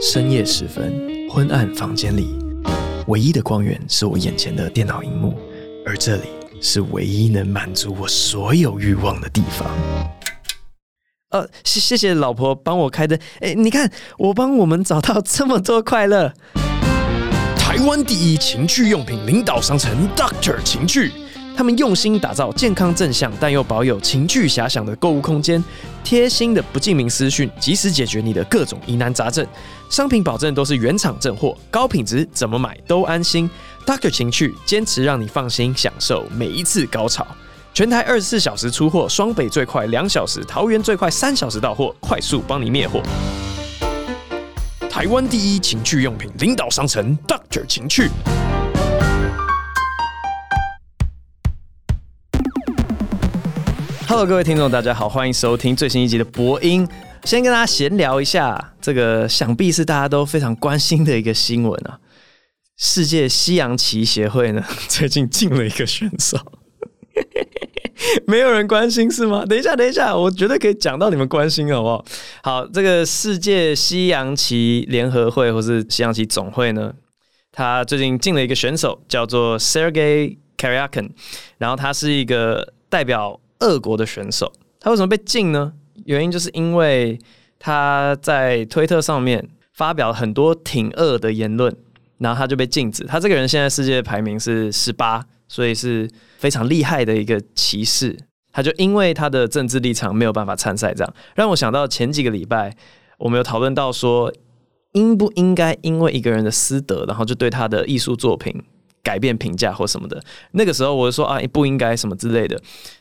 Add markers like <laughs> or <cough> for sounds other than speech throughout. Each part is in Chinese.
深夜时分，昏暗房间里，唯一的光源是我眼前的电脑荧幕，而这里是唯一能满足我所有欲望的地方。呃，谢谢谢老婆帮我开灯。哎，你看，我帮我们找到这么多快乐。台湾第一情趣用品领导商城 Doctor 情趣。他们用心打造健康正向但又保有情趣遐想的购物空间，贴心的不记名私讯，及时解决你的各种疑难杂症。商品保证都是原厂正货，高品质，怎么买都安心。Doctor 情趣坚持让你放心享受每一次高潮。全台二十四小时出货，双北最快两小时，桃园最快三小时到货，快速帮你灭火。台湾第一情趣用品领导商城 Doctor 情趣。Hello，各位听众，大家好，欢迎收听最新一集的博音。先跟大家闲聊一下，这个想必是大家都非常关心的一个新闻啊。世界西洋棋协会呢，<laughs> 最近进了一个选手，<laughs> 没有人关心是吗？等一下，等一下，我绝对可以讲到你们关心，好不好？好，这个世界西洋棋联合会或是西洋棋总会呢，他最近进了一个选手，叫做 Sergey Karyakin，然后他是一个代表。俄国的选手，他为什么被禁呢？原因就是因为他在推特上面发表很多挺俄的言论，然后他就被禁止。他这个人现在世界排名是十八，所以是非常厉害的一个骑士。他就因为他的政治立场没有办法参赛，这样让我想到前几个礼拜我们有讨论到说，应不应该因为一个人的私德，然后就对他的艺术作品改变评价或什么的。那个时候我就说啊，不应该什么之类的。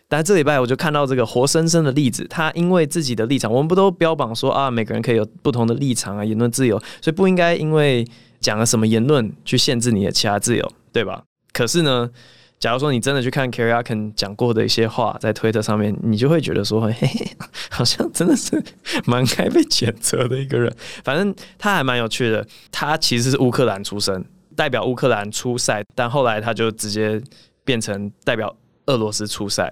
但这礼拜我就看到这个活生生的例子，他因为自己的立场，我们不都标榜说啊，每个人可以有不同的立场啊，言论自由，所以不应该因为讲了什么言论去限制你的其他自由，对吧？可是呢，假如说你真的去看 Karyakin 讲过的一些话，在推特上面，你就会觉得说，嘿嘿，好像真的是蛮该被谴责的一个人。反正他还蛮有趣的，他其实是乌克兰出身，代表乌克兰出赛，但后来他就直接变成代表俄罗斯出赛。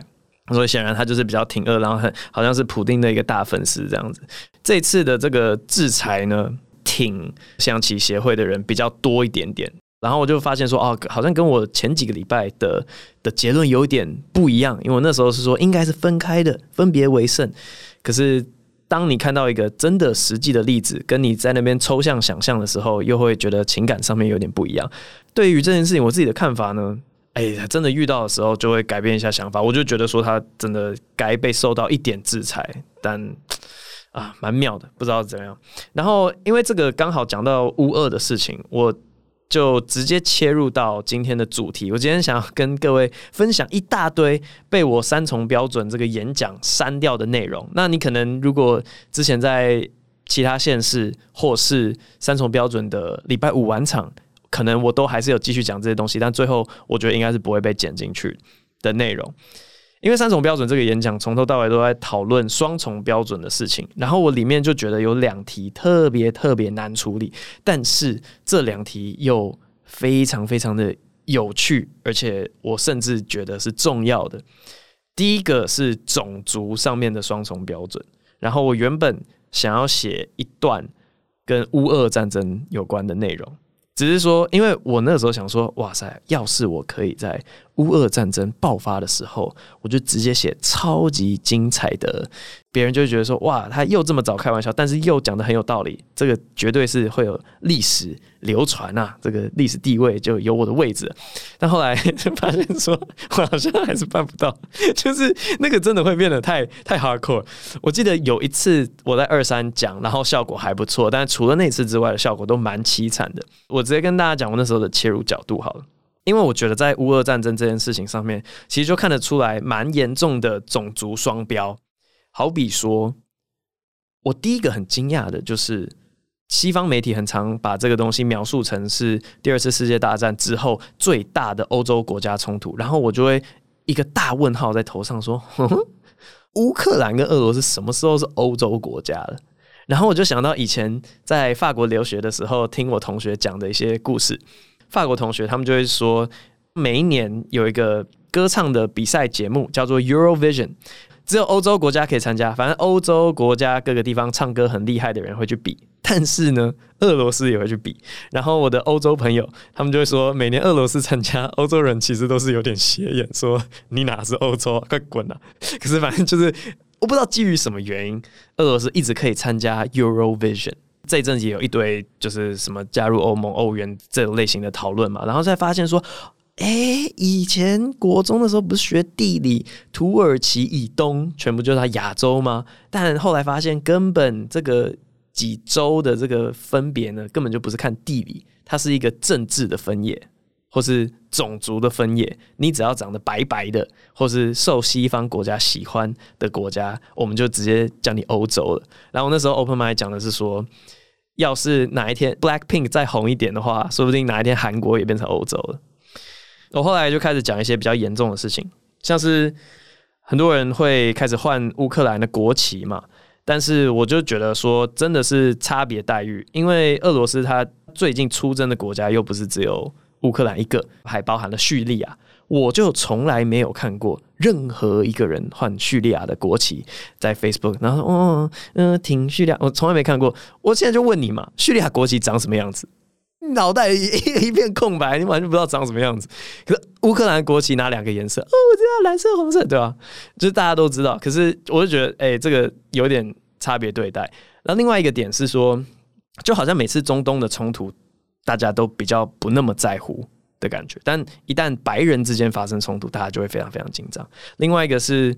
所以显然他就是比较挺俄，然后很好像是普丁的一个大粉丝这样子。这次的这个制裁呢，挺象棋协会的人比较多一点点。然后我就发现说，哦，好像跟我前几个礼拜的的结论有点不一样。因为我那时候是说应该是分开的，分别为胜。可是当你看到一个真的实际的例子，跟你在那边抽象想象的时候，又会觉得情感上面有点不一样。对于这件事情，我自己的看法呢？哎、真的遇到的时候就会改变一下想法。我就觉得说他真的该被受到一点制裁，但啊，蛮妙的，不知道怎样。然后因为这个刚好讲到乌二的事情，我就直接切入到今天的主题。我今天想要跟各位分享一大堆被我三重标准这个演讲删掉的内容。那你可能如果之前在其他县市或是三重标准的礼拜五晚场。可能我都还是有继续讲这些东西，但最后我觉得应该是不会被剪进去的内容，因为三重标准这个演讲从头到尾都在讨论双重标准的事情，然后我里面就觉得有两题特别特别难处理，但是这两题又非常非常的有趣，而且我甚至觉得是重要的。第一个是种族上面的双重标准，然后我原本想要写一段跟乌俄战争有关的内容。只是说，因为我那时候想说，哇塞，要是我可以在乌俄战争爆发的时候，我就直接写超级精彩的。别人就觉得说，哇，他又这么早开玩笑，但是又讲得很有道理，这个绝对是会有历史流传啊，这个历史地位就有我的位置。但后来就发现说，我好像还是办不到，<laughs> 就是那个真的会变得太太 hardcore。我记得有一次我在二三讲，然后效果还不错，但除了那次之外的效果都蛮凄惨的。我直接跟大家讲我那时候的切入角度好了，因为我觉得在乌俄战争这件事情上面，其实就看得出来蛮严重的种族双标。好比说，我第一个很惊讶的就是，西方媒体很常把这个东西描述成是第二次世界大战之后最大的欧洲国家冲突，然后我就会一个大问号在头上说：呵呵，乌克兰跟俄罗斯什么时候是欧洲国家了？然后我就想到以前在法国留学的时候，听我同学讲的一些故事，法国同学他们就会说，每一年有一个歌唱的比赛节目，叫做 Eurovision。只有欧洲国家可以参加，反正欧洲国家各个地方唱歌很厉害的人会去比，但是呢，俄罗斯也会去比。然后我的欧洲朋友他们就会说，每年俄罗斯参加，欧洲人其实都是有点斜眼，说你哪是欧洲，快滚啊！可是反正就是我不知道基于什么原因，俄罗斯一直可以参加 Eurovision。这一阵子也有一堆就是什么加入欧盟、欧元这种类型的讨论嘛，然后再发现说。哎，以前国中的时候不是学地理，土耳其以东全部就是亚洲吗？但后来发现，根本这个几州的这个分别呢，根本就不是看地理，它是一个政治的分野，或是种族的分野。你只要长得白白的，或是受西方国家喜欢的国家，我们就直接叫你欧洲了。然后那时候 Open Mic 讲的是说，要是哪一天 Blackpink 再红一点的话，说不定哪一天韩国也变成欧洲了。我后来就开始讲一些比较严重的事情，像是很多人会开始换乌克兰的国旗嘛，但是我就觉得说真的是差别待遇，因为俄罗斯它最近出征的国家又不是只有乌克兰一个，还包含了叙利亚，我就从来没有看过任何一个人换叙利亚的国旗在 Facebook，然后哦嗯挺叙利亚，我从来没看过，我现在就问你嘛，叙利亚国旗长什么样子？脑袋一片空白，你完全不知道长什么样子。可是乌克兰国旗哪两个颜色？哦，我知道，蓝色、红色，对吧？就是大家都知道。可是我就觉得，哎、这个有点差别对待。然后另外一个点是说，就好像每次中东的冲突，大家都比较不那么在乎的感觉。但一旦白人之间发生冲突，大家就会非常非常紧张。另外一个是，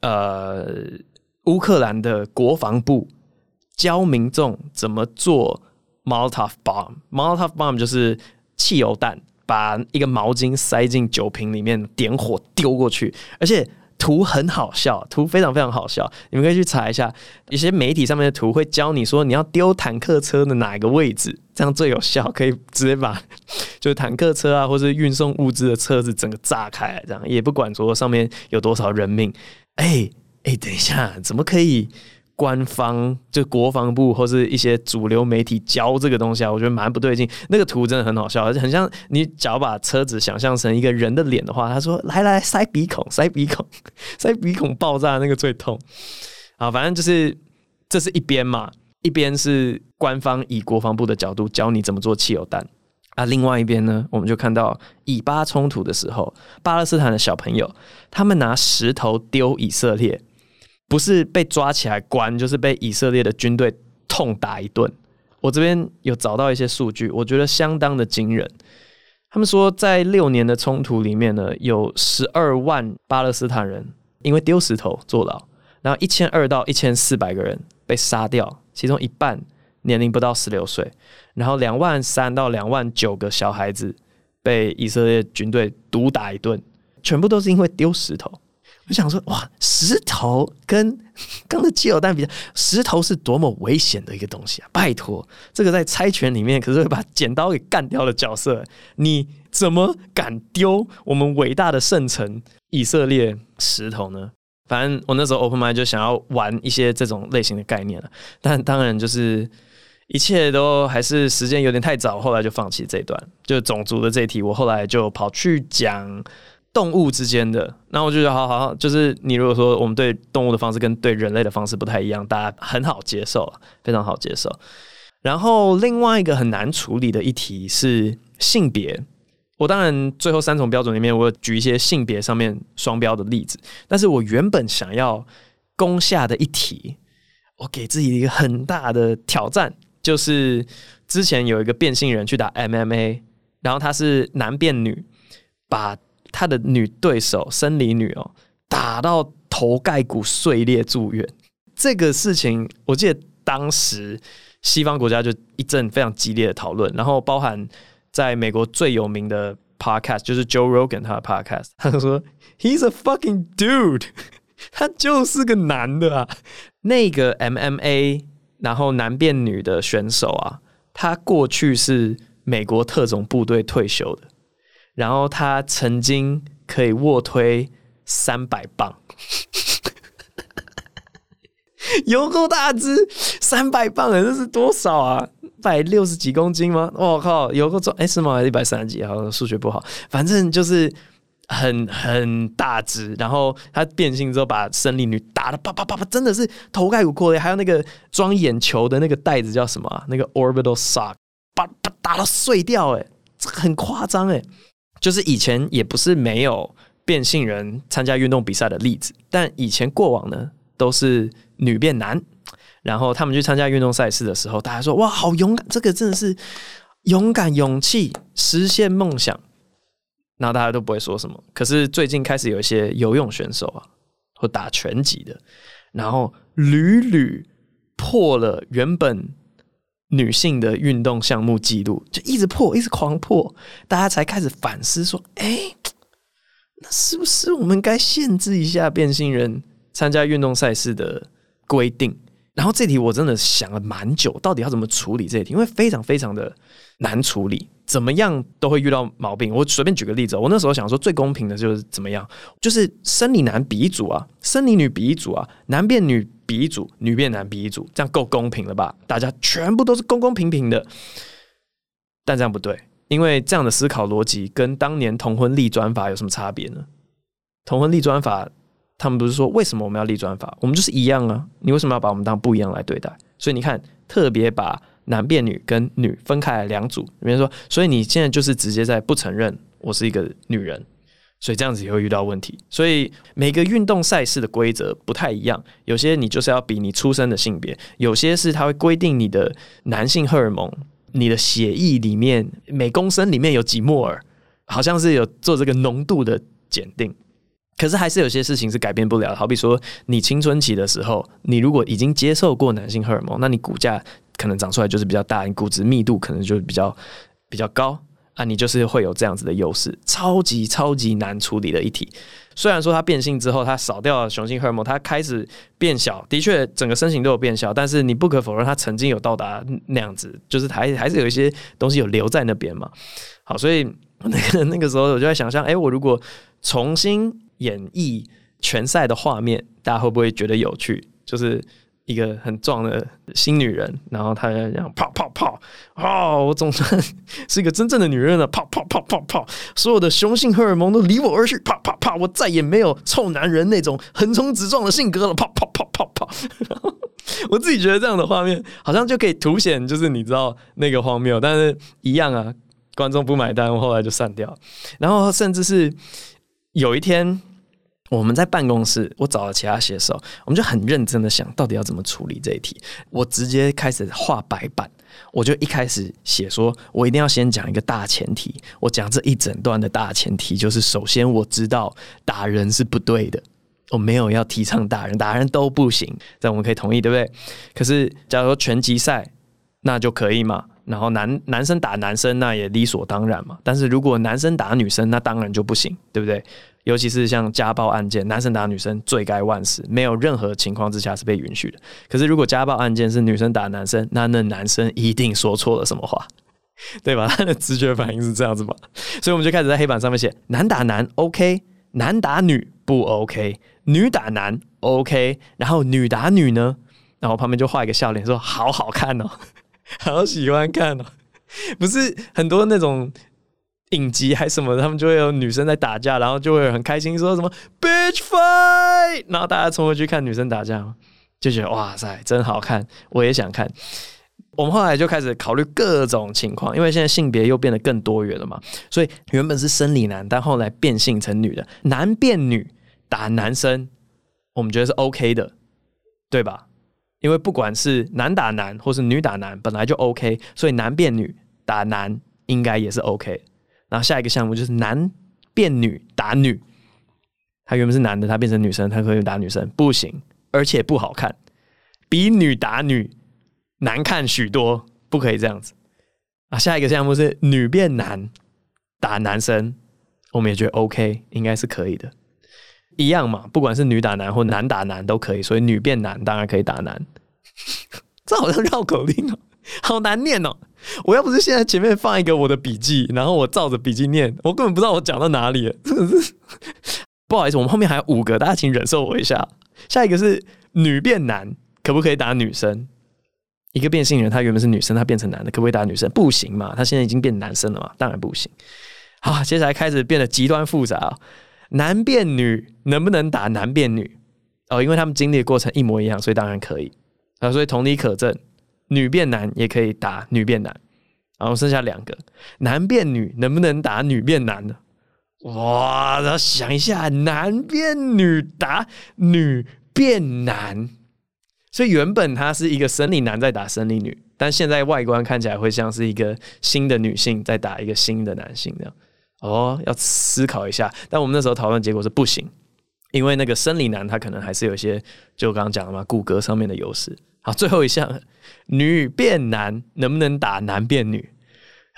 呃，乌克兰的国防部教民众怎么做。Molotov bomb，Molotov bomb 就是汽油弹，把一个毛巾塞进酒瓶里面，点火丢过去，而且图很好笑，图非常非常好笑，你们可以去查一下，一些媒体上面的图会教你说你要丢坦克车的哪一个位置，这样最有效，可以直接把 <laughs> 就是坦克车啊，或是运送物资的车子整个炸开，这样也不管说上面有多少人命。哎、欸、哎、等一下，怎么可以？官方就国防部或是一些主流媒体教这个东西啊，我觉得蛮不对劲。那个图真的很好笑，而且很像你只要把车子想象成一个人的脸的话，他说：“来来，塞鼻孔，塞鼻孔，塞鼻孔爆炸那个最痛。”啊，反正就是这是一边嘛，一边是官方以国防部的角度教你怎么做汽油弹啊，另外一边呢，我们就看到以巴冲突的时候，巴勒斯坦的小朋友他们拿石头丢以色列。不是被抓起来关，就是被以色列的军队痛打一顿。我这边有找到一些数据，我觉得相当的惊人。他们说，在六年的冲突里面呢，有十二万巴勒斯坦人因为丢石头坐牢，然后一千二到一千四百个人被杀掉，其中一半年龄不到十六岁，然后两万三到两万九个小孩子被以色列军队毒打一顿，全部都是因为丢石头。我想说，哇，石头跟 <laughs> 刚的汽油弹比较，石头是多么危险的一个东西啊！拜托，这个在猜拳里面可是会把剪刀给干掉的角色，你怎么敢丢我们伟大的圣城以色列石头呢？反正我那时候 open mind 就想要玩一些这种类型的概念了，但当然就是一切都还是时间有点太早，后来就放弃这一段，就种族的这一题，我后来就跑去讲。动物之间的，那我就觉得好好，就是你如果说我们对动物的方式跟对人类的方式不太一样，大家很好接受，非常好接受。然后另外一个很难处理的一题是性别，我当然最后三重标准里面，我举一些性别上面双标的例子，但是我原本想要攻下的一题，我给自己一个很大的挑战，就是之前有一个变性人去打 MMA，然后他是男变女，把他的女对手生理女哦，打到头盖骨碎裂住院。这个事情，我记得当时西方国家就一阵非常激烈的讨论，然后包含在美国最有名的 podcast 就是 Joe Rogan 他的 podcast，他说 He's a fucking dude，<laughs> 他就是个男的啊。那个 MMA 然后男变女的选手啊，他过去是美国特种部队退休的。然后他曾经可以卧推三百磅，<laughs> 有够大只，三百磅哎，这是多少啊？一百六十几公斤吗？我靠，有够重哎，是吗？还是一百三十几？好像数学不好，反正就是很很大只，然后他变性之后把生理女打的啪啪啪啪，真的是头盖骨破裂，还有那个装眼球的那个袋子叫什么？那个 orbital sock，把把打到碎掉，哎，这很夸张哎。就是以前也不是没有变性人参加运动比赛的例子，但以前过往呢都是女变男，然后他们去参加运动赛事的时候，大家说哇，好勇敢，这个真的是勇敢勇气，实现梦想。然后大家都不会说什么，可是最近开始有一些游泳选手啊，或打拳击的，然后屡屡破了原本女性的运动项目记录，就一直破，一直狂破，大家才开始反思说：哎，那是不是我们该限制一下变性人参加运动赛事的规定？然后这题我真的想了蛮久，到底要怎么处理这题？因为非常非常的难处理，怎么样都会遇到毛病。我随便举个例子，我那时候想说最公平的就是怎么样，就是生理男比一组啊，生理女比一组啊，男变女比一组，女变男比一组，这样够公平了吧？大家全部都是公公平平的，但这样不对，因为这样的思考逻辑跟当年同婚立专法有什么差别呢？同婚立专法。他们不是说为什么我们要立专法？我们就是一样啊！你为什么要把我们当不一样来对待？所以你看，特别把男变女跟女分开两组，比如说，所以你现在就是直接在不承认我是一个女人，所以这样子也会遇到问题。所以每个运动赛事的规则不太一样，有些你就是要比你出生的性别，有些是它会规定你的男性荷尔蒙，你的血液里面每公升里面有几摩尔，好像是有做这个浓度的检定。可是还是有些事情是改变不了，好比说你青春期的时候，你如果已经接受过男性荷尔蒙，那你骨架可能长出来就是比较大，你骨质密度可能就比较比较高啊，你就是会有这样子的优势，超级超级难处理的一题。虽然说它变性之后，它少掉了雄性荷尔蒙，它开始变小，的确整个身形都有变小，但是你不可否认，它曾经有到达那样子，就是还还是有一些东西有留在那边嘛。好，所以那个那个时候我就在想象，哎，我如果重新演绎拳赛的画面，大家会不会觉得有趣？就是一个很壮的新女人，然后她这样跑跑跑，哦，我总算是一个真正的女人了，跑跑跑跑跑，所有的雄性荷尔蒙都离我而去，跑跑跑，我再也没有臭男人那种横冲直撞的性格了，跑跑跑跑跑。<laughs> 我自己觉得这样的画面好像就可以凸显，就是你知道那个荒谬，但是一样啊，观众不买单，我后来就散掉，然后甚至是有一天。我们在办公室，我找了其他写手，我们就很认真的想到底要怎么处理这一题。我直接开始画白板，我就一开始写说，我一定要先讲一个大前提。我讲这一整段的大前提就是，首先我知道打人是不对的，我没有要提倡打人，打人都不行，这样我们可以同意，对不对？可是假如说拳击赛，那就可以嘛。然后男男生打男生，那也理所当然嘛。但是如果男生打女生，那当然就不行，对不对？尤其是像家暴案件，男生打女生罪该万死，没有任何情况之下是被允许的。可是如果家暴案件是女生打男生，那那男生一定说错了什么话，对吧？他的直觉反应是这样子嘛。所以我们就开始在黑板上面写：男打男 OK，男打女不 OK，女打男 OK，然后女打女呢？然后旁边就画一个笑脸，说：好好看哦，好喜欢看哦。不是很多那种。影集还什么，他们就会有女生在打架，然后就会很开心，说什么 “bitch fight”，然后大家冲过去看女生打架，就觉得哇塞，真好看，我也想看。我们后来就开始考虑各种情况，因为现在性别又变得更多元了嘛，所以原本是生理男，但后来变性成女的，男变女打男生，我们觉得是 OK 的，对吧？因为不管是男打男或是女打男，本来就 OK，所以男变女打男应该也是 OK。然后下一个项目就是男变女打女，他原本是男的，他变成女生，他可以打女生，不行，而且不好看，比女打女难看许多，不可以这样子。啊，下一个项目是女变男打男生，我们也觉得 OK，应该是可以的，一样嘛，不管是女打男或男打男都可以，所以女变男当然可以打男，<laughs> 这好像绕口令哦，好难念哦。我要不是现在前面放一个我的笔记，然后我照着笔记念，我根本不知道我讲到哪里。真的是不好意思，我们后面还有五个，大家请忍受我一下。下一个是女变男，可不可以打女生？一个变性人，他原本是女生，他变成男的，可不可以打女生？不行嘛，他现在已经变男生了嘛，当然不行。好，接下来开始变得极端复杂，男变女能不能打男变女？哦，因为他们经历的过程一模一样，所以当然可以啊。所以同理可证，女变男也可以打女变男。然后剩下两个，男变女能不能打女变男呢？哇，然后想一下，男变女打女变男，所以原本他是一个生理男在打生理女，但现在外观看起来会像是一个新的女性在打一个新的男性这样。哦，要思考一下。但我们那时候讨论结果是不行，因为那个生理男他可能还是有一些，就刚刚讲的嘛，骨骼上面的优势。好，最后一项，女变男能不能打男变女？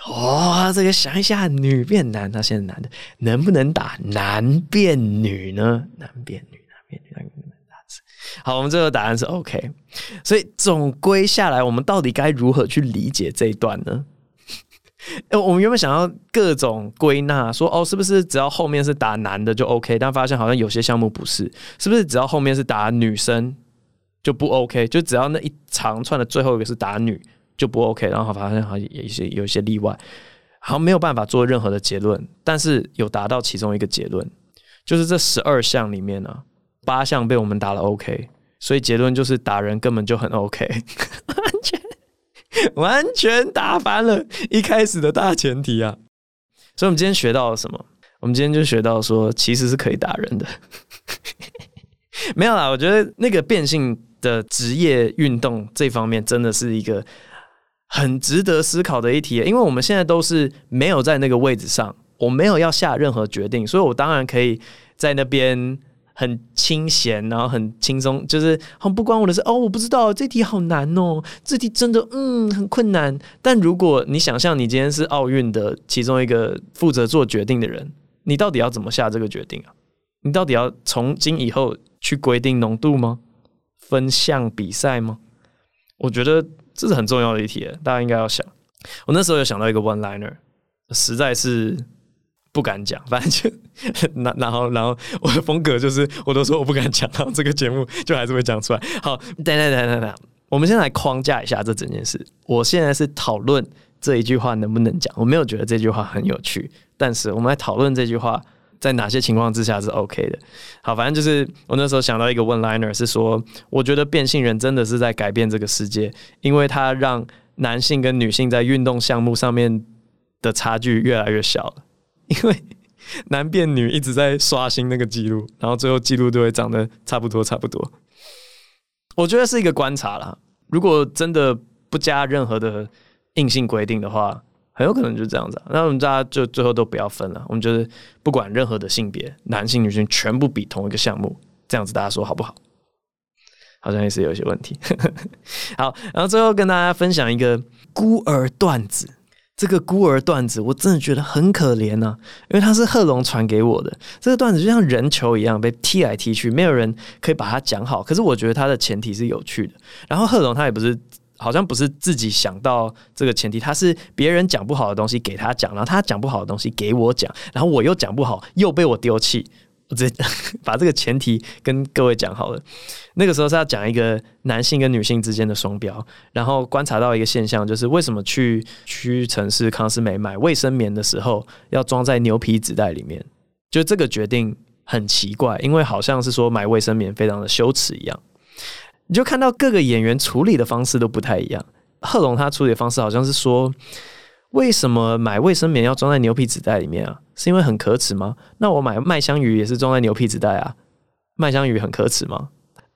哦，这个想一下，女变男，他现在男的能不能打男变女呢？男变女，男变女，男变男。好，我们最后答案是 OK。所以总归下来，我们到底该如何去理解这一段呢？我们原本想要各种归纳，说哦，是不是只要后面是打男的就 OK？但发现好像有些项目不是，是不是只要后面是打女生就不 OK？就只要那一长串的最后一个是打女就不 OK？然后发现好像有一些有一些例外，好像没有办法做任何的结论，但是有达到其中一个结论，就是这十二项里面呢、八项被我们打了 OK，所以结论就是打人根本就很 OK，<laughs> 完全。<laughs> 完全打翻了一开始的大前提啊！所以，我们今天学到了什么？我们今天就学到说，其实是可以打人的。<laughs> 没有啦，我觉得那个变性的职业运动这方面，真的是一个很值得思考的一题。因为我们现在都是没有在那个位置上，我没有要下任何决定，所以我当然可以在那边。很清闲，然后很轻松，就是很不关我的事哦。我不知道这题好难哦，这题真的嗯很困难。但如果你想象你今天是奥运的其中一个负责做决定的人，你到底要怎么下这个决定啊？你到底要从今以后去规定浓度吗？分项比赛吗？我觉得这是很重要的一题，大家应该要想。我那时候有想到一个 one liner，实在是。不敢讲，<laughs> 反正就 <laughs> 然然后然后我的风格就是，我都说我不敢讲，然后这个节目就还是会讲出来。好，等等等等等，我们先来框架一下这整件事。我现在是讨论这一句话能不能讲，我没有觉得这句话很有趣，但是我们来讨论这句话在哪些情况之下是 OK 的。好，反正就是我那时候想到一个 one liner 是说，我觉得变性人真的是在改变这个世界，因为他让男性跟女性在运动项目上面的差距越来越小了。因为男变女一直在刷新那个记录，然后最后记录都会长得差不多差不多。我觉得是一个观察啦。如果真的不加任何的硬性规定的话，很有可能就这样子。那我们大家就最后都不要分了，我们就是不管任何的性别，男性女性全部比同一个项目，这样子大家说好不好？好像也是有一些问题。<laughs> 好，然后最后跟大家分享一个孤儿段子。这个孤儿段子我真的觉得很可怜呐、啊，因为他是贺龙传给我的。这个段子就像人球一样被踢来踢去，没有人可以把它讲好。可是我觉得他的前提是有趣的。然后贺龙他也不是，好像不是自己想到这个前提，他是别人讲不好的东西给他讲，然后他讲不好的东西给我讲，然后我又讲不好，又被我丢弃。我直接 <laughs> 把这个前提跟各位讲好了。那个时候是要讲一个男性跟女性之间的双标，然后观察到一个现象，就是为什么去屈臣氏、康斯美买卫生棉的时候要装在牛皮纸袋里面？就这个决定很奇怪，因为好像是说买卫生棉非常的羞耻一样。你就看到各个演员处理的方式都不太一样。贺龙他处理的方式好像是说。为什么买卫生棉要装在牛皮纸袋里面啊？是因为很可耻吗？那我买麦香鱼也是装在牛皮纸袋啊，麦香鱼很可耻吗？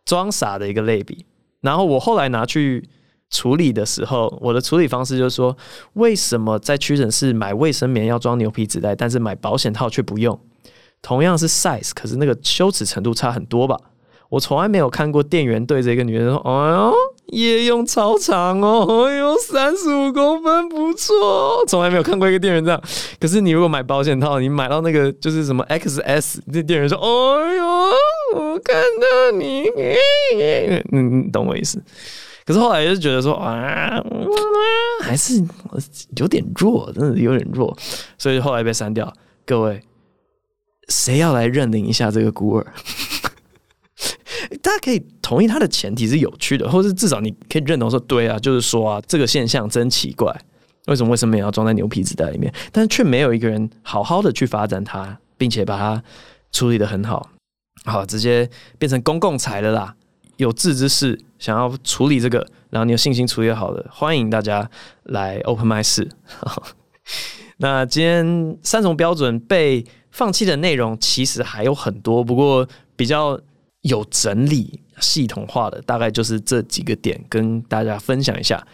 装傻的一个类比。然后我后来拿去处理的时候，我的处理方式就是说，为什么在屈臣氏买卫生棉要装牛皮纸袋，但是买保险套却不用？同样是 size，可是那个羞耻程度差很多吧？我从来没有看过店员对着一个女人说：“哎呦，夜用超长哦，哎呦，三十五公分不错。”从来没有看过一个店员这样。可是你如果买保险套，你买到那个就是什么 XS，那店员说：“哎呦，我看到你。”嗯，你懂我意思。可是后来就觉得说啊，还是有点弱，真的有点弱，所以后来被删掉。各位，谁要来认领一下这个孤儿？大家可以同意他的前提是有趣的，或是至少你可以认同说，对啊，就是说啊，这个现象真奇怪。为什么为什么也要装在牛皮纸袋里面？但是却没有一个人好好的去发展它，并且把它处理得很好，好，直接变成公共财了啦。有志之士想要处理这个，然后你有信心处理好的，欢迎大家来 Open My 试。那今天三重标准被放弃的内容其实还有很多，不过比较有整理、系统化的，大概就是这几个点跟大家分享一下。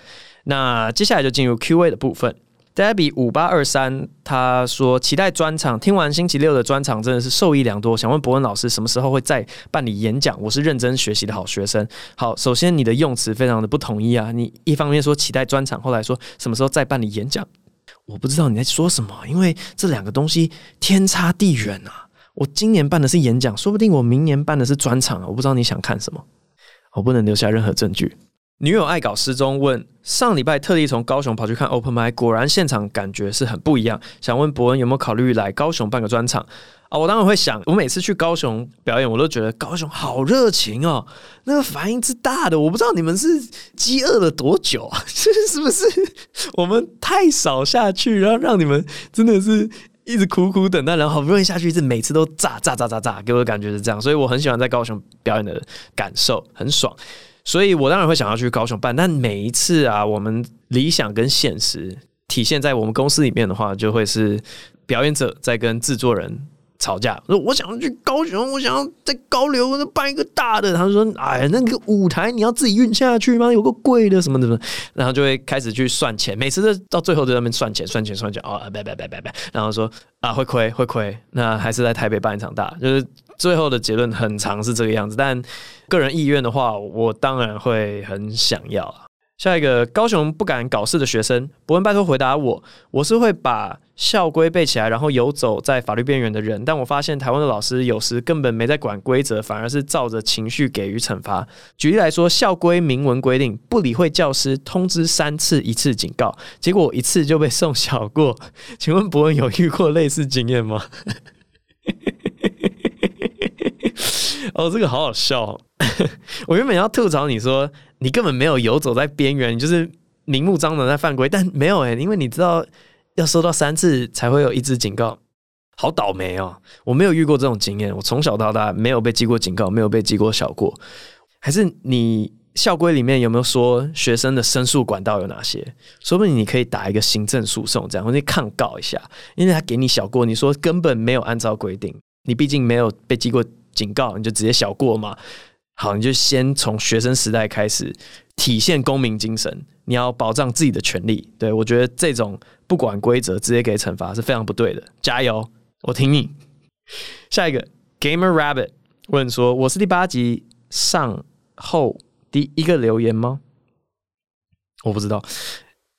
那接下来就进入 Q&A 的部分。Debbie 五八二三他说期待专场，听完星期六的专场真的是受益良多。想问博恩老师什么时候会再办理演讲？我是认真学习的好学生。好，首先你的用词非常的不统一啊，你一方面说期待专场，后来说什么时候再办理演讲？我不知道你在说什么，因为这两个东西天差地远啊。我今年办的是演讲，说不定我明年办的是专场啊。我不知道你想看什么，我不能留下任何证据。女友爱搞失踪问：上礼拜特地从高雄跑去看 Open m i 果然现场感觉是很不一样。想问博恩有没有考虑来高雄办个专场啊？我当然会想，我每次去高雄表演，我都觉得高雄好热情哦，那个反应之大的，我不知道你们是饥饿了多久啊？<laughs> 是不是我们太少下去，然后让你们真的是一直苦苦等待，然后好不容易下去一次，每次都炸炸炸炸炸，给我的感觉是这样，所以我很喜欢在高雄表演的感受，很爽。所以我当然会想要去高雄办，但每一次啊，我们理想跟现实体现在我们公司里面的话，就会是表演者在跟制作人吵架。说我想要去高雄，我想要在高流办一个大的。他说：“哎，那个舞台你要自己运下去吗？有个贵的什么什么。”然后就会开始去算钱，每次都到最后在那边算钱，算钱，算钱。哦，拜拜拜拜拜。然后说啊，会亏会亏，那还是在台北办一场大，就是。最后的结论很长是这个样子，但个人意愿的话，我当然会很想要。下一个高雄不敢搞事的学生，博恩拜托回答我，我是会把校规背起来，然后游走在法律边缘的人。但我发现台湾的老师有时根本没在管规则，反而是照着情绪给予惩罚。举例来说，校规明文规定不理会教师通知三次，一次警告，结果一次就被送小过。<laughs> 请问博恩有遇过类似经验吗？<laughs> 哦，这个好好笑。<laughs> 我原本要吐槽你说，你根本没有游走在边缘，你就是明目张胆在犯规，但没有诶，因为你知道要收到三次才会有一次警告，好倒霉哦。我没有遇过这种经验，我从小到大没有被记过警告，没有被记过小过。还是你校规里面有没有说学生的申诉管道有哪些？说不定你可以打一个行政诉讼，这样或者抗告一下，因为他给你小过，你说根本没有按照规定，你毕竟没有被记过。警告你就直接小过嘛？好，你就先从学生时代开始体现公民精神，你要保障自己的权利。对，我觉得这种不管规则直接给惩罚是非常不对的。加油，我挺你。下一个 Gamer Rabbit 问说：“我是第八集上后第一个留言吗？”我不知道。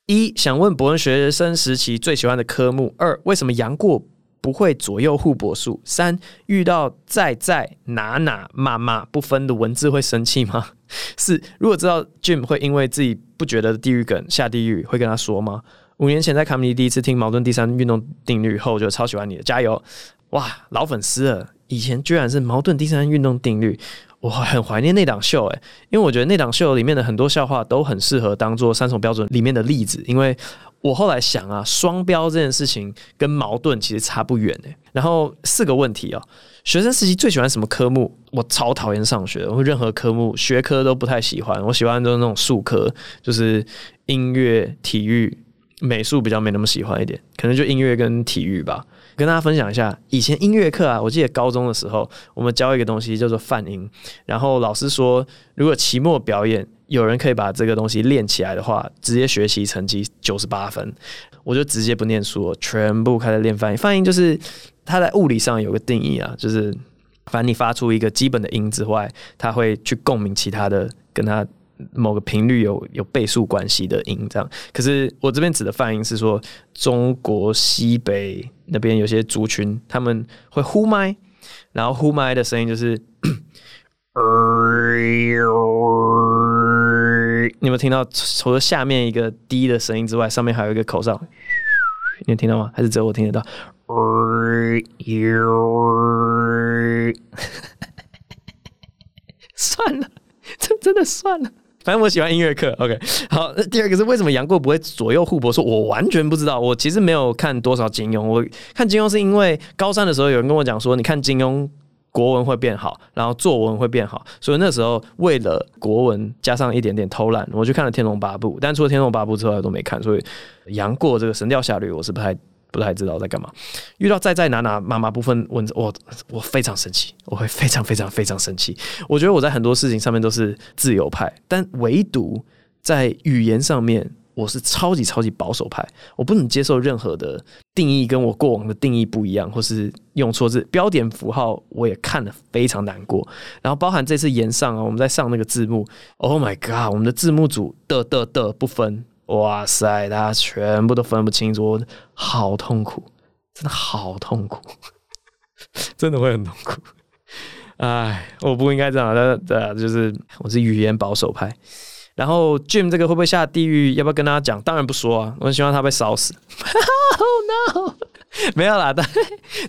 一想问博文学生时期最喜欢的科目。二为什么杨过？不会左右互搏术。三遇到在在哪哪骂骂不分的文字会生气吗？<laughs> 四如果知道 Jim 会因为自己不觉得地狱梗下地狱，会跟他说吗？五年前在卡米尼第一次听矛盾第三运动定律后，就超喜欢你的，加油！哇，老粉丝了，以前居然是矛盾第三运动定律，我很怀念那档秀诶，因为我觉得那档秀里面的很多笑话都很适合当做三重标准里面的例子，因为。我后来想啊，双标这件事情跟矛盾其实差不远诶。然后四个问题哦，学生时期最喜欢什么科目？我超讨厌上学，我任何科目学科都不太喜欢。我喜欢都是那种术科，就是音乐、体育、美术比较没那么喜欢一点，可能就音乐跟体育吧。跟大家分享一下，以前音乐课啊，我记得高中的时候，我们教一个东西叫做泛音，然后老师说，如果期末表演。有人可以把这个东西练起来的话，直接学习成绩九十八分。我就直接不念书了，全部开始练泛音。泛音就是它在物理上有个定义啊，就是反正你发出一个基本的音之外，它会去共鸣其他的跟它某个频率有有倍数关系的音。这样，可是我这边指的泛音是说，中国西北那边有些族群他们会呼麦，然后呼麦的声音就是。<coughs> 你有没有听到？除了下面一个低的声音之外，上面还有一个口哨，你听到吗？还是只有我听得到？<laughs> 算了，这真的算了。反正我喜欢音乐课。OK，好，那第二个是为什么杨过不会左右互搏？说我完全不知道，我其实没有看多少金庸。我看金庸是因为高三的时候有人跟我讲说，你看金庸国文会变好，然后作文会变好，所以那时候为了国文加上一点点偷懒，我去看了《天龙八部》，但除了《天龙八部》之外都没看，所以杨过这个《神雕侠侣》我是不太。不太知道在干嘛，遇到在在哪哪妈妈部分问我，我非常生气，我会非常非常非常生气。我觉得我在很多事情上面都是自由派，但唯独在语言上面，我是超级超级保守派。我不能接受任何的定义跟我过往的定义不一样，或是用错字、标点符号，我也看得非常难过。然后包含这次炎上啊，我们在上那个字幕，Oh my God，我们的字幕组的的的不分。哇塞！大家全部都分不清楚，好痛苦，真的好痛苦，<laughs> 真的会很痛苦。哎，我不应该这样的，对啊，就是我是语言保守派。然后 Jim 这个会不会下地狱？要不要跟大家讲？当然不说啊，我很希望他被烧死。<laughs> Oh no！<laughs> 没有啦，当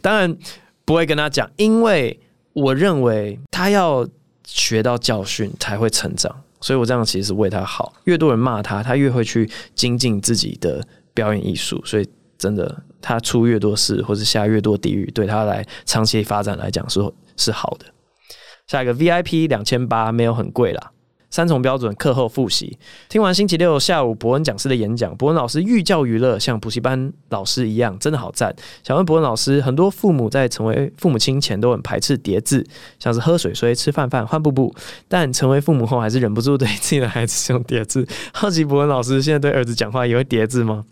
当然不会跟他讲，因为我认为他要学到教训才会成长。所以我这样其实是为他好，越多人骂他，他越会去精进自己的表演艺术。所以真的，他出越多事，或是下越多地狱，对他来长期发展来讲是是好的。下一个 VIP 两千八，没有很贵啦。三重标准课后复习，听完星期六下午博恩讲师的演讲，博恩老师寓教于乐，像补习班老师一样，真的好赞。想问博恩老师，很多父母在成为父母亲前都很排斥叠字，像是喝水水、吃饭饭、换布布，但成为父母后还是忍不住对自己的孩子用叠字。好奇博恩老师现在对儿子讲话也会叠字吗？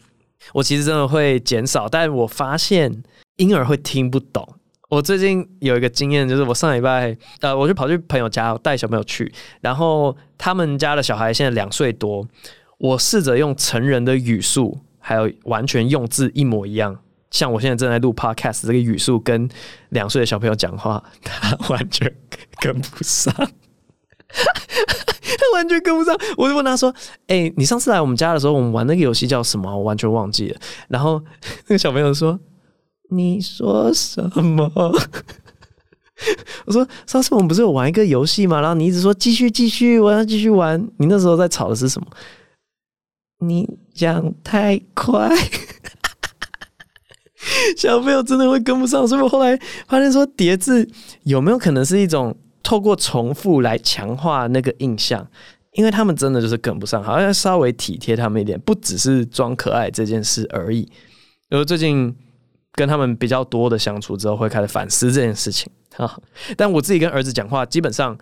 我其实真的会减少，但我发现婴儿会听不懂。我最近有一个经验，就是我上礼拜，呃，我就跑去朋友家，带小朋友去，然后他们家的小孩现在两岁多，我试着用成人的语速，还有完全用字一模一样，像我现在正在录 podcast 这个语速跟两岁的小朋友讲话，他完全跟不上，他 <laughs> 完全跟不上。我就问他说：“哎、你上次来我们家的时候，我们玩那个游戏叫什么？我完全忘记了。”然后那个小朋友说。你说什么？<laughs> 我说上次我们不是有玩一个游戏吗？然后你一直说继续继续，我要继续玩。你那时候在吵的是什么？你讲太快，<laughs> 小朋友真的会跟不上。所以我后来发现说叠字有没有可能是一种透过重复来强化那个印象？因为他们真的就是跟不上，好像稍微体贴他们一点，不只是装可爱这件事而已。而最近。跟他们比较多的相处之后，会开始反思这件事情啊。但我自己跟儿子讲话，基本上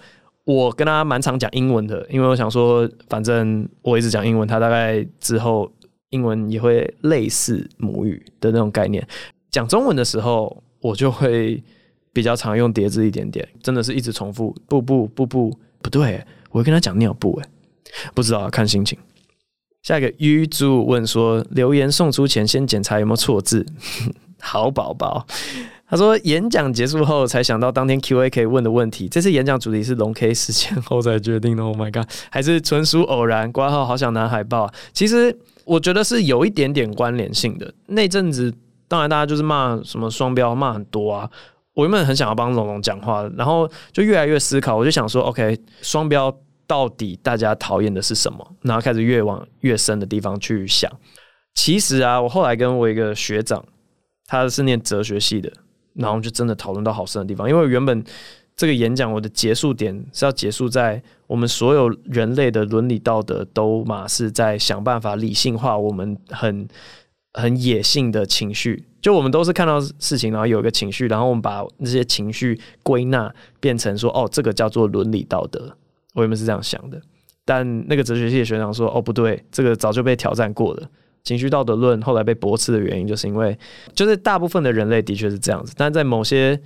我跟他蛮常讲英文的，因为我想说，反正我一直讲英文，他大概之后英文也会类似母语的那种概念。讲中文的时候，我就会比较常用叠字一点点，真的是一直重复，不不不不不对，我会跟他讲尿布，哎，不知道看心情。下一个 u 主问说，留言送出前先检查有没有错字。好宝宝，他说演讲结束后才想到当天 Q A 可以问的问题。这次演讲主题是龙 K 事件后才决定的。Oh my god，还是纯属偶然？挂号好想拿海报。其实我觉得是有一点点关联性的。那阵子当然大家就是骂什么双标，骂很多啊。我原本很想要帮龙龙讲话，然后就越来越思考，我就想说，OK，双标到底大家讨厌的是什么？然后开始越往越深的地方去想。其实啊，我后来跟我一个学长。他是念哲学系的，然后就真的讨论到好深的地方。因为原本这个演讲我的结束点是要结束在我们所有人类的伦理道德都嘛是在想办法理性化我们很很野性的情绪，就我们都是看到事情，然后有一个情绪，然后我们把那些情绪归纳变成说，哦，这个叫做伦理道德。我原本是这样想的，但那个哲学系的学长说，哦，不对，这个早就被挑战过了。情绪道德论后来被驳斥的原因，就是因为就是大部分的人类的确是这样子，但在某些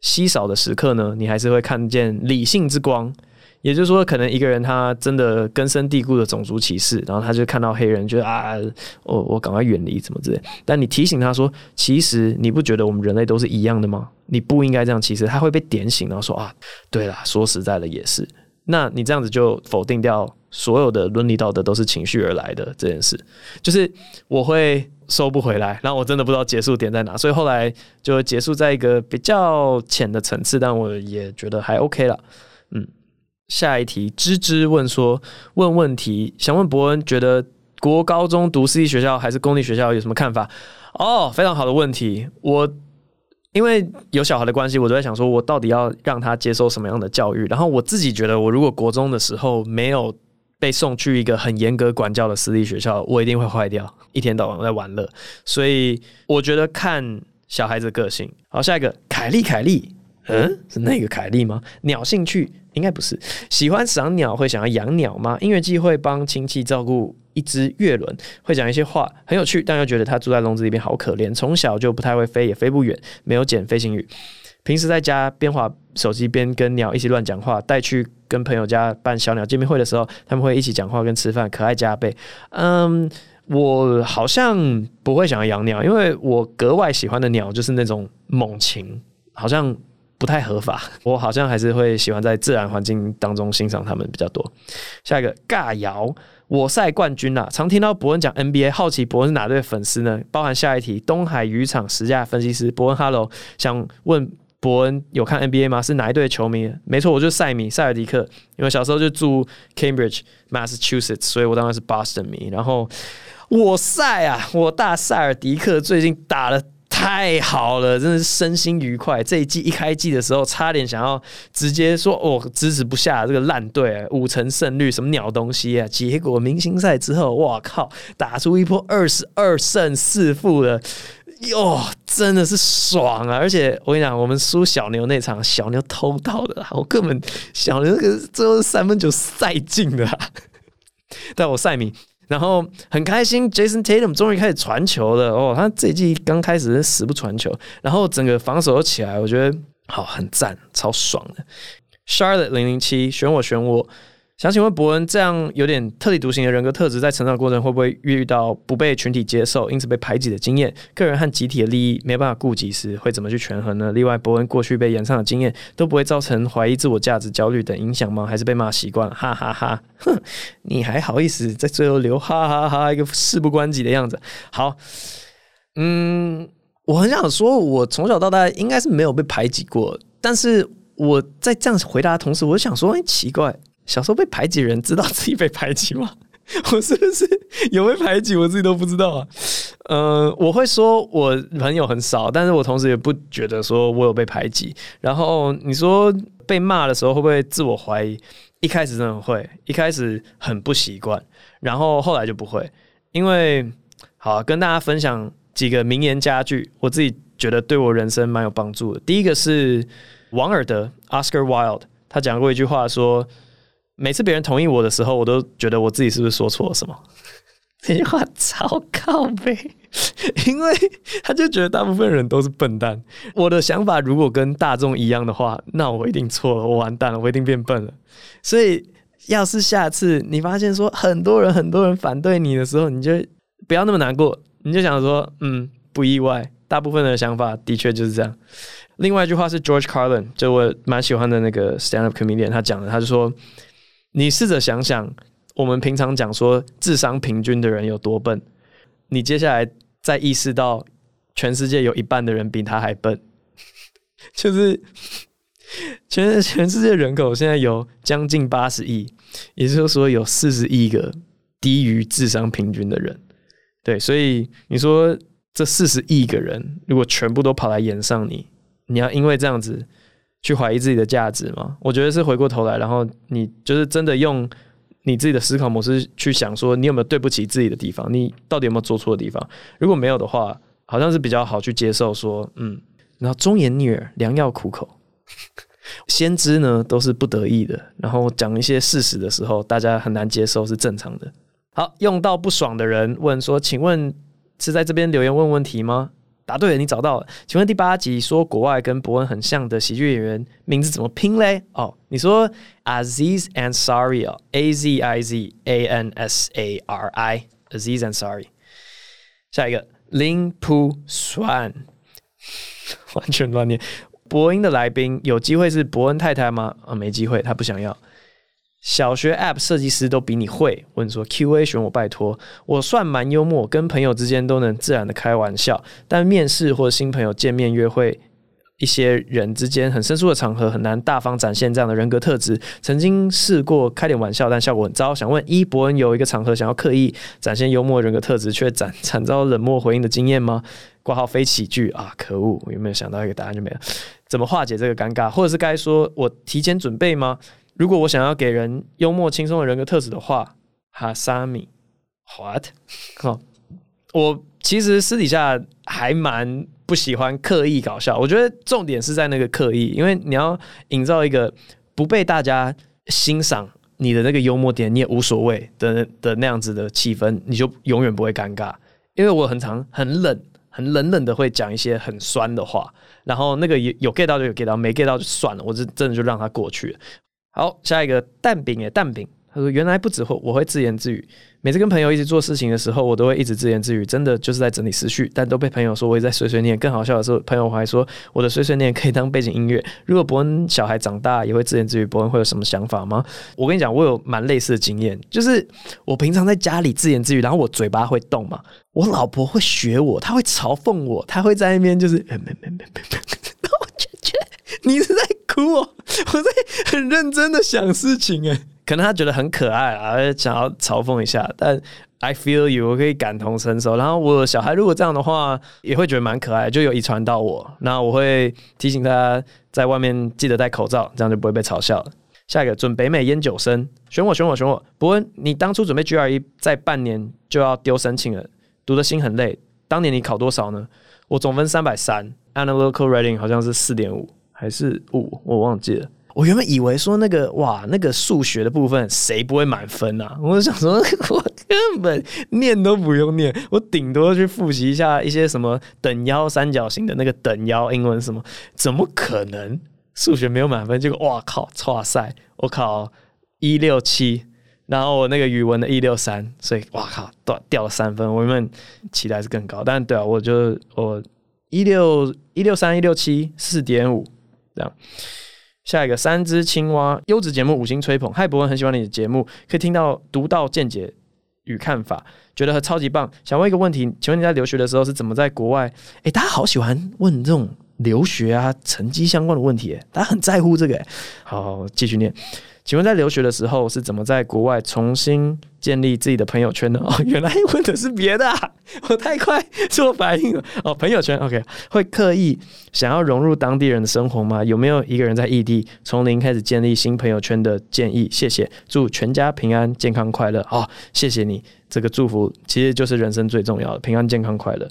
稀少的时刻呢，你还是会看见理性之光。也就是说，可能一个人他真的根深蒂固的种族歧视，然后他就看到黑人，觉得啊，我我赶快远离，怎么之类。但你提醒他说，其实你不觉得我们人类都是一样的吗？你不应该这样歧视，他会被点醒，然后说啊，对啦，说实在的也是。那你这样子就否定掉所有的伦理道德都是情绪而来的这件事，就是我会收不回来，然后我真的不知道结束点在哪，所以后来就结束在一个比较浅的层次，但我也觉得还 OK 了，嗯。下一题，芝芝问说，问问题，想问伯恩，觉得国高中读私立学校还是公立学校有什么看法？哦，非常好的问题。我因为有小孩的关系，我都在想说，我到底要让他接受什么样的教育？然后我自己觉得，我如果国中的时候没有被送去一个很严格管教的私立学校，我一定会坏掉，一天到晚在玩乐。所以我觉得看小孩子个性。好，下一个，凯莉，凯莉。嗯，是那个凯莉吗？鸟兴趣应该不是。喜欢赏鸟，会想要养鸟吗？音乐季会帮亲戚照顾一只月轮，会讲一些话，很有趣，但又觉得它住在笼子里边好可怜。从小就不太会飞，也飞不远，没有捡飞行羽。平时在家边滑手机边跟鸟一起乱讲话。带去跟朋友家办小鸟见面会的时候，他们会一起讲话跟吃饭，可爱加倍。嗯，我好像不会想要养鸟，因为我格外喜欢的鸟就是那种猛禽，好像。不太合法，<laughs> 我好像还是会喜欢在自然环境当中欣赏他们比较多。下一个尬瑶，我赛冠军啦！常听到伯恩讲 NBA，好奇伯恩是哪队粉丝呢？包含下一题，东海渔场十佳分析师伯恩，Hello，想问伯恩有看 NBA 吗？是哪一队球迷？没错，我就是赛米，塞尔迪克。因为小时候就住 Cambridge Massachusetts，所以我当然是 Boston 迷。然后我赛啊，我大塞尔迪克最近打的。太好了，真的是身心愉快。这一季一开季的时候，差点想要直接说哦，支持不下这个烂队，啊五成胜率什么鸟东西啊！结果明星赛之后，哇靠，打出一波二十二胜四负的，哟，真的是爽啊！而且我跟你讲，我们输小牛那场，小牛偷到的，我根本小牛那个最后三分球赛进的，<laughs> 但我赛米。然后很开心，Jason Tatum 终于开始传球了哦！他这一季刚开始是死不传球，然后整个防守又起来，我觉得好很赞，超爽的。Charlotte 零零七选我选我。想请问伯恩，这样有点特立独行的人格特质，在成长过程会不会遇到不被群体接受，因此被排挤的经验？个人和集体的利益没办法顾及时，会怎么去权衡呢？另外，伯恩过去被演唱的经验都不会造成怀疑自我价值、焦虑等影响吗？还是被骂习惯了？哈哈哈，哼，你还好意思在最后留哈哈哈一个事不关己的样子？好，嗯，我很想说，我从小到大应该是没有被排挤过，但是我在这样回答的同时，我想说，哎，奇怪。小时候被排挤人知道自己被排挤吗？<laughs> 我是不是有被排挤？我自己都不知道啊。嗯、我会说我朋友很少，但是我同时也不觉得说我有被排挤。然后你说被骂的时候会不会自我怀疑？一开始真的会，一开始很不习惯，然后后来就不会。因为好，跟大家分享几个名言佳句，我自己觉得对我人生蛮有帮助的。第一个是王尔德 （Oscar Wilde），他讲过一句话说。每次别人同意我的时候，我都觉得我自己是不是说错了什么？<laughs> 这句话超靠背，<laughs> 因为他就觉得大部分人都是笨蛋。我的想法如果跟大众一样的话，那我一定错了，我完蛋了，我一定变笨了。所以，要是下次你发现说很多人很多人反对你的时候，你就不要那么难过，你就想说，嗯，不意外，大部分的想法的确就是这样。另外一句话是 George Carlin，就我蛮喜欢的那个 stand up comedian，他讲的，他就说。你试着想想，我们平常讲说智商平均的人有多笨，你接下来再意识到全世界有一半的人比他还笨，<laughs> 就是全全世界人口现在有将近八十亿，也就是说有四十亿个低于智商平均的人。对，所以你说这四十亿个人如果全部都跑来演上你，你要因为这样子。去怀疑自己的价值吗？我觉得是回过头来，然后你就是真的用你自己的思考模式去想，说你有没有对不起自己的地方，你到底有没有做错的地方？如果没有的话，好像是比较好去接受说，嗯，然后忠言逆耳，良药苦口，<laughs> 先知呢都是不得意的，然后讲一些事实的时候，大家很难接受是正常的。好，用到不爽的人问说，请问是在这边留言问问题吗？答对了，你找到了。请问第八集说国外跟伯恩很像的喜剧演员名字怎么拼嘞？哦，你说 Aziz and Sari 哦，A Z I Z A N S A R I，Aziz Ansari。下一个林普酸，<laughs> 完全乱念。伯恩的来宾有机会是伯恩太太吗？啊、哦，没机会，他不想要。小学 App 设计师都比你会。我问说 QA 选我拜托，我算蛮幽默，跟朋友之间都能自然的开玩笑，但面试或新朋友见面约会，一些人之间很生疏的场合很难大方展现这样的人格特质。曾经试过开点玩笑，但效果很糟。想问一伯恩有一个场合想要刻意展现幽默人格特质，却惨惨遭冷漠回应的经验吗？挂号非喜剧啊，可恶！有没有想到一个答案就没了？怎么化解这个尴尬？或者是该说我提前准备吗？如果我想要给人幽默轻松的人格特质的话，哈萨米，what？好，<laughs> 我其实私底下还蛮。不喜欢刻意搞笑，我觉得重点是在那个刻意，因为你要营造一个不被大家欣赏你的那个幽默点，你也无所谓的的那样子的气氛，你就永远不会尴尬。因为我很常很冷、很冷冷的会讲一些很酸的话，然后那个有有 get 到就有 get 到，没 get 到就算了，我就真的就让它过去。好，下一个蛋饼耶，蛋饼。他说：“原来不止会我会自言自语，每次跟朋友一起做事情的时候，我都会一直自言自语，真的就是在整理思绪。但都被朋友说我也在碎碎念。更好笑的是，朋友还说我的碎碎念可以当背景音乐。如果伯恩小孩长大也会自言自语，伯恩会有什么想法吗？我跟你讲，我有蛮类似的经验，就是我平常在家里自言自语，然后我嘴巴会动嘛，我老婆会学我，她会嘲讽我，她会在那边就是，你是在哭哦，我在很认真的想事情诶。”可能他觉得很可爱啊，想要嘲讽一下，但 I feel you，我可以感同身受。然后我小孩如果这样的话，也会觉得蛮可爱，就有遗传到我。那我会提醒他在外面记得戴口罩，这样就不会被嘲笑了。下一个准北美烟酒生，选我选我选我。伯恩，你当初准备 GRE，在半年就要丢申请了，读的心很累。当年你考多少呢？我总分三百三，Analytical Rating 好像是四点五还是五，我忘记了。我原本以为说那个哇，那个数学的部分谁不会满分啊？我想说，<laughs> 我根本念都不用念，我顶多去复习一下一些什么等腰三角形的那个等腰英文什么，怎么可能数学没有满分？结果哇靠，哇塞，我考一六七，然后我那个语文的一六三，所以哇靠，掉掉了三分。我原本期待是更高，但对啊，我就我一六一六三一六七四点五这样。下一个三只青蛙，优质节目五星吹捧。嗨，伯恩很喜欢你的节目，可以听到独到见解与看法，觉得超级棒。想问一个问题，请问你在留学的时候是怎么在国外？诶，大家好喜欢问这种留学啊、成绩相关的问题，大家很在乎这个。好，继续念。请问在留学的时候是怎么在国外重新建立自己的朋友圈呢？哦，原来问的是别的，啊，<laughs> 我太快做反应了。哦，朋友圈，OK，会刻意想要融入当地人的生活吗？有没有一个人在异地从零开始建立新朋友圈的建议？谢谢，祝全家平安、健康、快乐。哦，谢谢你，这个祝福其实就是人生最重要的，平安、健康、快乐。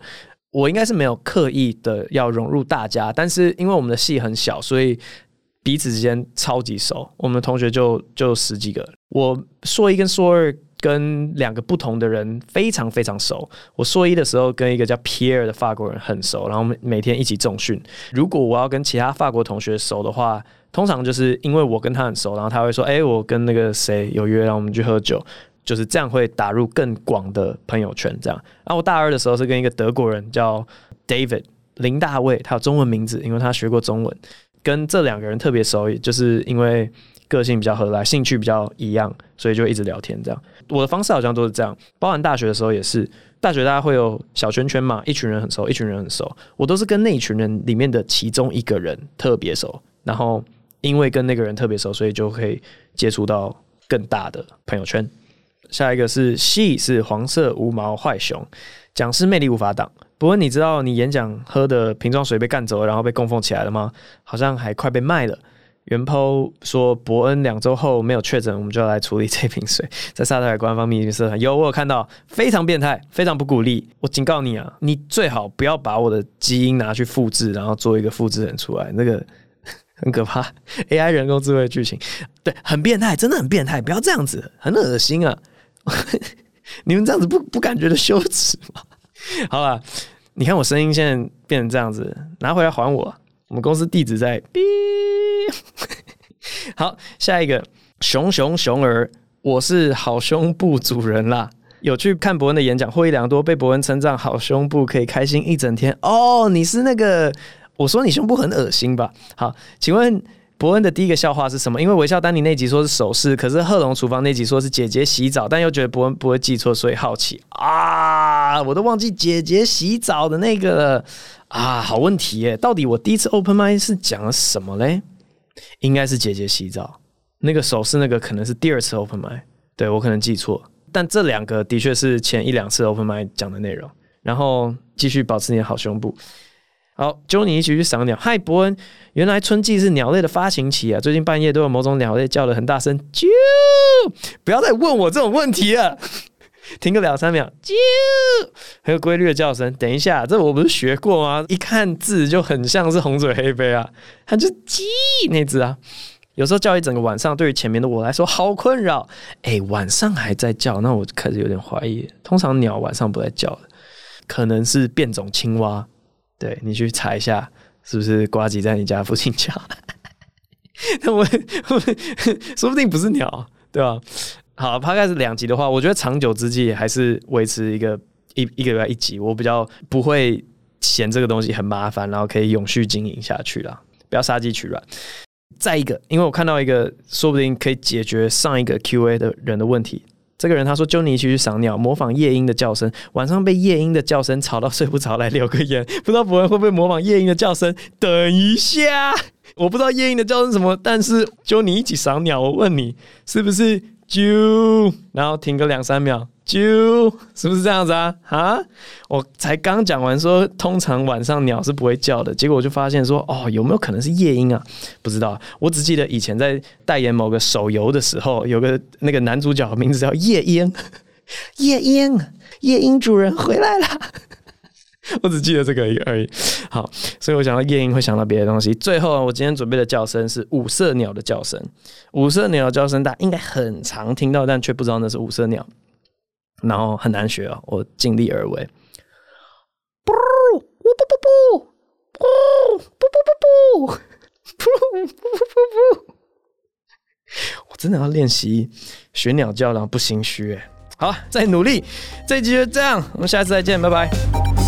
我应该是没有刻意的要融入大家，但是因为我们的戏很小，所以。彼此之间超级熟，我们的同学就就十几个。我硕一跟硕二跟两个不同的人非常非常熟。我硕一的时候跟一个叫 Pierre 的法国人很熟，然后每天一起重训。如果我要跟其他法国同学熟的话，通常就是因为我跟他很熟，然后他会说：“哎，我跟那个谁有约，让我们去喝酒。”就是这样会打入更广的朋友圈。这样。然后我大二的时候是跟一个德国人叫 David 林大卫，他有中文名字，因为他学过中文。跟这两个人特别熟，就是因为个性比较合来，兴趣比较一样，所以就一直聊天这样。我的方式好像都是这样，包含大学的时候也是。大学大家会有小圈圈嘛，一群人很熟，一群人很熟。我都是跟那一群人里面的其中一个人特别熟，然后因为跟那个人特别熟，所以就可以接触到更大的朋友圈。下一个是 She 是黄色无毛坏熊，讲师魅力无法挡。不过你知道你演讲喝的瓶装水被干走，然后被供奉起来了吗？好像还快被卖了。原 po 说伯恩两周后没有确诊，我们就要来处理这瓶水。在萨特海官方秘密社团有我有看到，非常变态，非常不鼓励。我警告你啊，你最好不要把我的基因拿去复制，然后做一个复制人出来，那个很可怕。<laughs> AI 人工智慧剧情，对，很变态，真的很变态，不要这样子，很恶心啊！<laughs> 你们这样子不不感觉得羞耻吗？<laughs> 好了，你看我声音现在变成这样子，拿回来还我。我们公司地址在 B。<laughs> 好，下一个熊熊熊儿，我是好胸部主人啦。有去看伯恩的演讲，获益良多，被伯恩称赞好胸部可以开心一整天。哦，你是那个我说你胸部很恶心吧？好，请问伯恩的第一个笑话是什么？因为微笑丹尼那集说是手势，可是贺龙厨房那集说是姐姐洗澡，但又觉得伯恩不会记错，所以好奇啊，我都忘记姐姐洗澡的那个啊，好问题耶！到底我第一次 open mic 是讲了什么嘞？应该是姐姐洗澡，那个手势那个可能是第二次 open mic，对，我可能记错，但这两个的确是前一两次 open mic 讲的内容。然后继续保持你的好胸部。好，揪你一起去赏鸟。嗨，伯恩，原来春季是鸟类的发情期啊！最近半夜都有某种鸟类叫得很大声，啾！不要再问我这种问题了，<laughs> 停个两三秒，啾！很有规律的叫声。等一下，这我不是学过吗？一看字就很像是红嘴黑背啊，它就鸡那只啊。有时候叫一整个晚上，对于前面的我来说好困扰。哎，晚上还在叫，那我就开始有点怀疑。通常鸟晚上不在叫的，可能是变种青蛙。对，你去查一下，是不是呱吉在你家附近叫？<laughs> 那我说不定不是鸟，对吧？好，大概是两集的话，我觉得长久之计还是维持一个一一个月一集，我比较不会嫌这个东西很麻烦，然后可以永续经营下去了，不要杀鸡取卵。再一个，因为我看到一个说不定可以解决上一个 Q&A 的人的问题。这个人他说：“就你一起去赏鸟，模仿夜莺的叫声。晚上被夜莺的叫声吵到睡不着，来留个言。不知道博恩会不会模仿夜莺的叫声？等一下，我不知道夜莺的叫声什么，但是就你一起赏鸟。我问你，是不是啾？然后停个两三秒。”啾，是不是这样子啊？啊，我才刚讲完说，通常晚上鸟是不会叫的，结果我就发现说，哦，有没有可能是夜莺啊？不知道，我只记得以前在代言某个手游的时候，有个那个男主角的名字叫夜莺，<laughs> 夜莺，夜莺主人回来了。<laughs> 我只记得这个而已。好，所以我想到夜莺会想到别的东西。最后，我今天准备的叫声是五色鸟的叫声。五色鸟叫声大家应该很常听到，但却不知道那是五色鸟。然后很难学啊，我尽力而为。不，不不不不不不不不不不不不不，我真的要练习学鸟叫，然后不心虚。哎，好，再努力。这一集就这样，我们下次再见，拜拜。